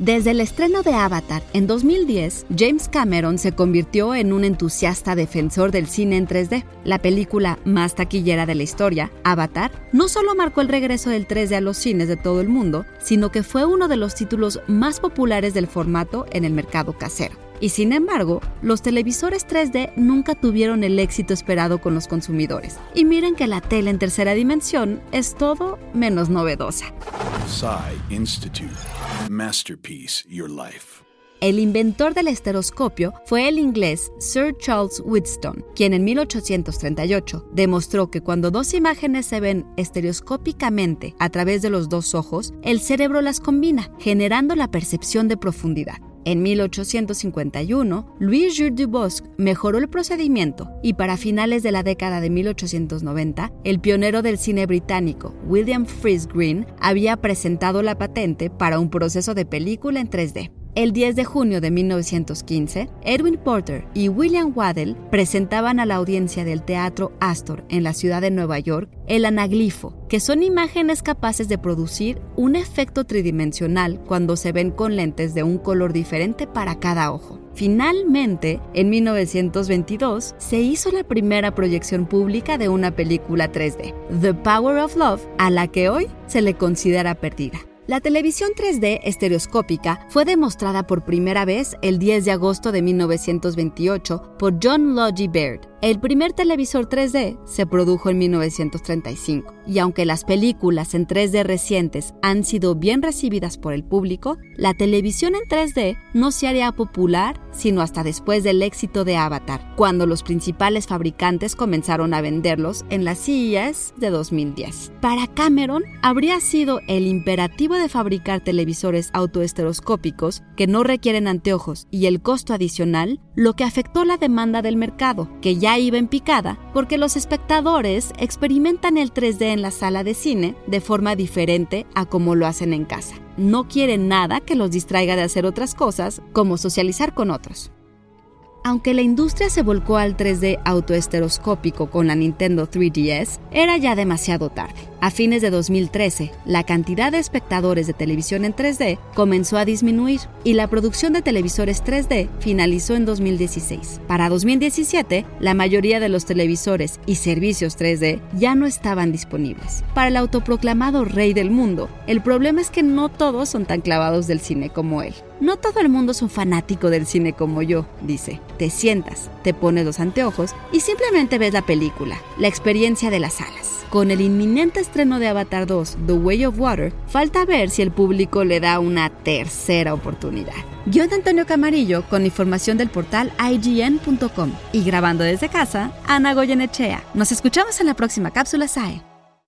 Desde el estreno de Avatar en 2010, James Cameron se convirtió en un entusiasta defensor del cine en 3D. La película más taquillera de la historia, Avatar, no solo marcó el regreso del 3D a los cines de todo el mundo, sino que fue uno de los títulos más populares del formato en el mercado casero. Y sin embargo, los televisores 3D nunca tuvieron el éxito esperado con los consumidores. Y miren que la tele en tercera dimensión es todo menos novedosa. Masterpiece Your Life. El inventor del estereoscopio fue el inglés Sir Charles Wheatstone, quien en 1838 demostró que cuando dos imágenes se ven estereoscópicamente a través de los dos ojos, el cerebro las combina, generando la percepción de profundidad. En 1851, Louis Jules Dubosc mejoró el procedimiento y para finales de la década de 1890, el pionero del cine británico, William Freeze Green, había presentado la patente para un proceso de película en 3D. El 10 de junio de 1915, Edwin Porter y William Waddell presentaban a la audiencia del Teatro Astor en la ciudad de Nueva York el anaglifo, que son imágenes capaces de producir un efecto tridimensional cuando se ven con lentes de un color diferente para cada ojo. Finalmente, en 1922, se hizo la primera proyección pública de una película 3D, The Power of Love, a la que hoy se le considera perdida. La televisión 3D estereoscópica fue demostrada por primera vez el 10 de agosto de 1928 por John Logie Baird el primer televisor 3D se produjo en 1935 y aunque las películas en 3D recientes han sido bien recibidas por el público, la televisión en 3D no se haría popular sino hasta después del éxito de Avatar, cuando los principales fabricantes comenzaron a venderlos en las CES de 2010. Para Cameron, habría sido el imperativo de fabricar televisores autoesteroscópicos que no requieren anteojos y el costo adicional lo que afectó la demanda del mercado, que ya iba en picada porque los espectadores experimentan el 3D en la sala de cine de forma diferente a como lo hacen en casa. No quieren nada que los distraiga de hacer otras cosas como socializar con otros. Aunque la industria se volcó al 3D autoesteroscópico con la Nintendo 3DS, era ya demasiado tarde. A fines de 2013, la cantidad de espectadores de televisión en 3D comenzó a disminuir y la producción de televisores 3D finalizó en 2016. Para 2017, la mayoría de los televisores y servicios 3D ya no estaban disponibles. Para el autoproclamado rey del mundo, el problema es que no todos son tan clavados del cine como él. No todo el mundo es un fanático del cine como yo, dice. Te sientas, te pones los anteojos y simplemente ves la película, la experiencia de las salas. Con el inminente estreno de Avatar 2, The Way of Water, falta ver si el público le da una tercera oportunidad. Guión de Antonio Camarillo con información del portal IGN.com y grabando desde casa, Ana Goyenechea. Nos escuchamos en la próxima cápsula SAE.